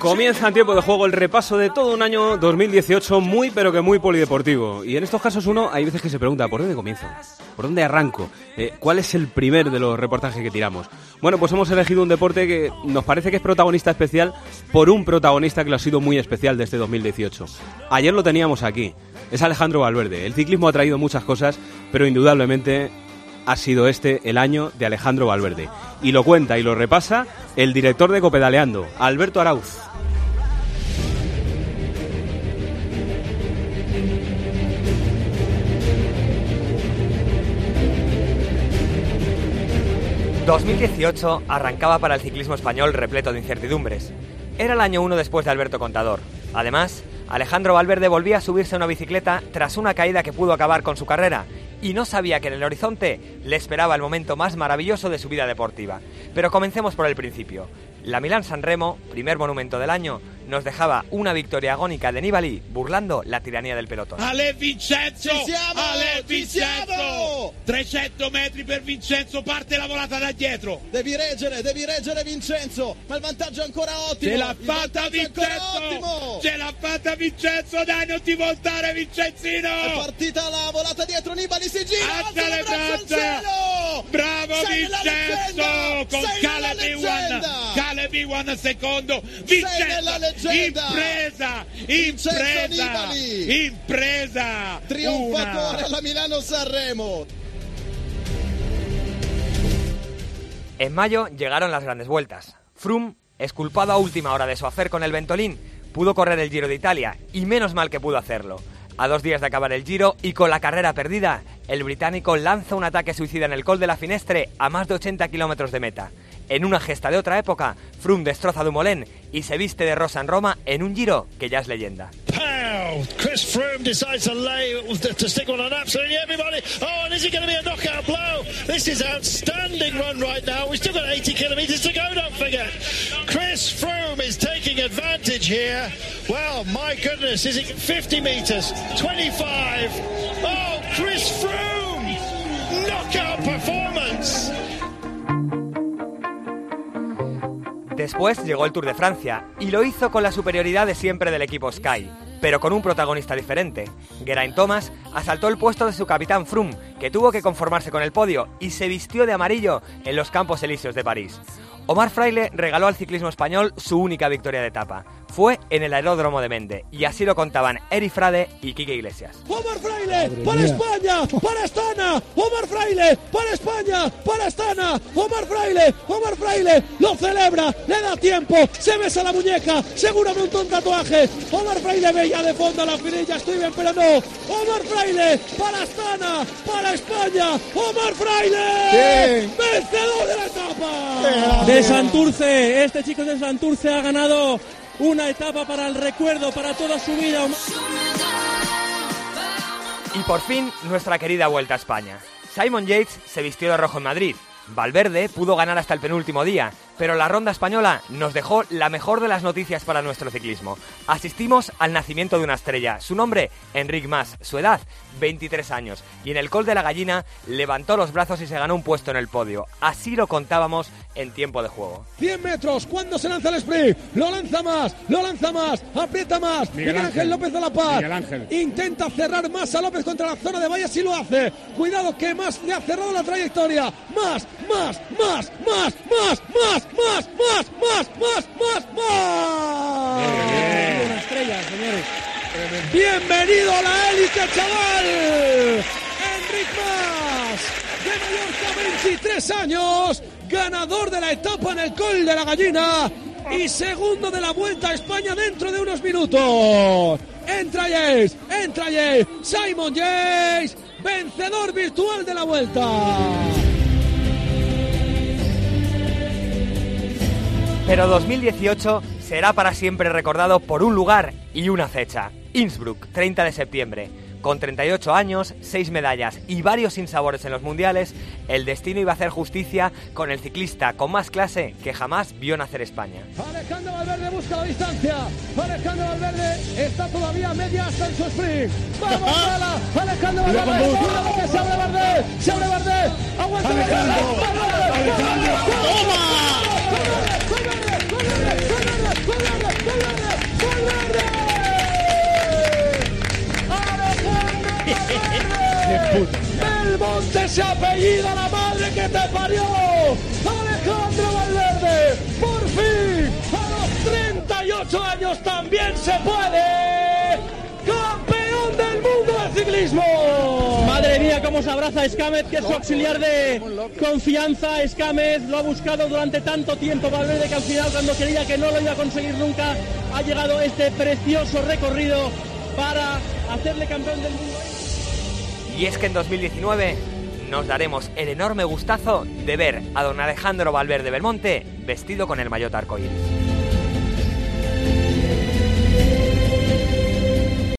Comienza en tiempo de juego el repaso de todo un año 2018 muy pero que muy polideportivo. Y en estos casos uno hay veces que se pregunta, ¿por dónde comienzo? ¿Por dónde arranco? Eh, ¿Cuál es el primer de los reportajes que tiramos? Bueno, pues hemos elegido un deporte que nos parece que es protagonista especial por un protagonista que lo ha sido muy especial de este 2018. Ayer lo teníamos aquí. Es Alejandro Valverde. El ciclismo ha traído muchas cosas, pero indudablemente ha sido este el año de Alejandro Valverde. Y lo cuenta y lo repasa el director de Copedaleando, Alberto Arauz. 2018 arrancaba para el ciclismo español repleto de incertidumbres. Era el año 1 después de Alberto Contador. Además, Alejandro Valverde volvía a subirse a una bicicleta tras una caída que pudo acabar con su carrera y no sabía que en el horizonte le esperaba el momento más maravilloso de su vida deportiva. Pero comencemos por el principio. La Milán San Remo, primer monumento del año, nos dejaba una victoria agónica de Nibali burlando la tiranía del pelotón. Ale Vincenzo! Siamo, Ale Vincenzo! 300 metri per Vincenzo, parte la volata da dietro. Devi reggere, devi reggere Vincenzo, ma il vantaggio è ancora ottimo. Ce l'ha fatta Vincenzo! Ce l'ha fatta Vincenzo, dai non ti voltare Vincenzino! È partita la volata dietro, Nibali si gira! Alza le braccia! Bravo Sei Vincenzo! Con Cala di One! 71 secondo, Vincenzo, impresa, impresa, impresa, trionfatore alla Milano Sanremo. En mayo llegaron las grandes vueltas. Froome, esculpado a última hora de su hacer con el Ventolín, pudo correr el Giro de Italia, y menos mal que pudo hacerlo. A dos días de acabar el Giro y con la carrera perdida, el británico lanza un ataque suicida en el col de la Finestre a más de 80 kilómetros de meta. En una gesta de otra época, Froome destroza Dumoulin y se viste de rosa en Roma en un Giro que ya es leyenda. Chris Froome decides to lay to stick one on absolutely everybody. Oh, and is it going to be a knockout blow? This is outstanding run right now. We've still got 80 kilometres to go. Don't forget. Chris Froome is taking advantage here. Well, my goodness, is it 50 metres? 25. Oh, Chris Froome! Después llegó el Tour de Francia y lo hizo con la superioridad de siempre del equipo Sky, pero con un protagonista diferente. Geraint Thomas asaltó el puesto de su capitán Froome, que tuvo que conformarse con el podio y se vistió de amarillo en los Campos Elíseos de París. Omar Fraile regaló al ciclismo español su única victoria de etapa. Fue en el aeródromo de Mende, y así lo contaban Eri Frade y Quique Iglesias. Omar Fraile, para España, para Astana, Omar Fraile, para España, para Astana, Omar Fraile, Omar Fraile, lo celebra, le da tiempo, se besa la muñeca, seguramente un tatuaje, Omar Fraile veía de fondo la finilla, estoy bien, pero no, Omar Fraile, para Astana, para España, Omar Fraile, vencedor de la etapa. De Santurce, este chico de Santurce ha ganado una etapa para el recuerdo, para toda su vida. Y por fin, nuestra querida Vuelta a España. Simon Yates se vistió de rojo en Madrid. Valverde pudo ganar hasta el penúltimo día, pero la ronda española nos dejó la mejor de las noticias para nuestro ciclismo. Asistimos al nacimiento de una estrella. Su nombre, Enric Mas. Su edad, 23 años. Y en el Col de la Gallina levantó los brazos y se ganó un puesto en el podio. Así lo contábamos en tiempo de juego. 100 metros, cuando se lanza el sprint, lo lanza más, lo lanza más, aprieta más. Miguel, Ángel, López de la Paz Miguel Ángel. intenta cerrar más a López contra la zona de vallas y lo hace. Cuidado que más le ha cerrado la trayectoria. Más, más, más, más, más, más, más, más, más, más, más, más. Una estrella, señores. Bienvenido a la élite, chaval. Enric Mas, de Mallorca, 23 años, ganador de la etapa en el Col de la Gallina y segundo de la Vuelta a España dentro de unos minutos. Entra Yates, entra Yates, Simon Yates, vencedor virtual de la Vuelta. Pero 2018 será para siempre recordado por un lugar y una fecha. Innsbruck, 30 de septiembre. Con 38 años, 6 medallas y varios sinsabores en los mundiales, el destino iba a hacer justicia con el ciclista con más clase que jamás vio nacer España. Alejandro Valverde busca la distancia. Alejandro Valverde está todavía a media hasta en su sprint. ¡Vamos! Alejandro Valverde. Se abre Valverde. Se abre Valverde. Aguanta Belmonte se apellida la madre que te parió. Alejandro Valverde, por fin, a los 38 años también se puede. Campeón del mundo del ciclismo. Madre mía, cómo se abraza Escámez, que es su auxiliar de confianza. Escámez lo ha buscado durante tanto tiempo. Valverde que al final, cuando creía que no lo iba a conseguir nunca, ha llegado este precioso recorrido para hacerle campeón del mundo. Y es que en 2019 nos daremos el enorme gustazo de ver a don Alejandro Valverde Belmonte vestido con el maillot arcoíris.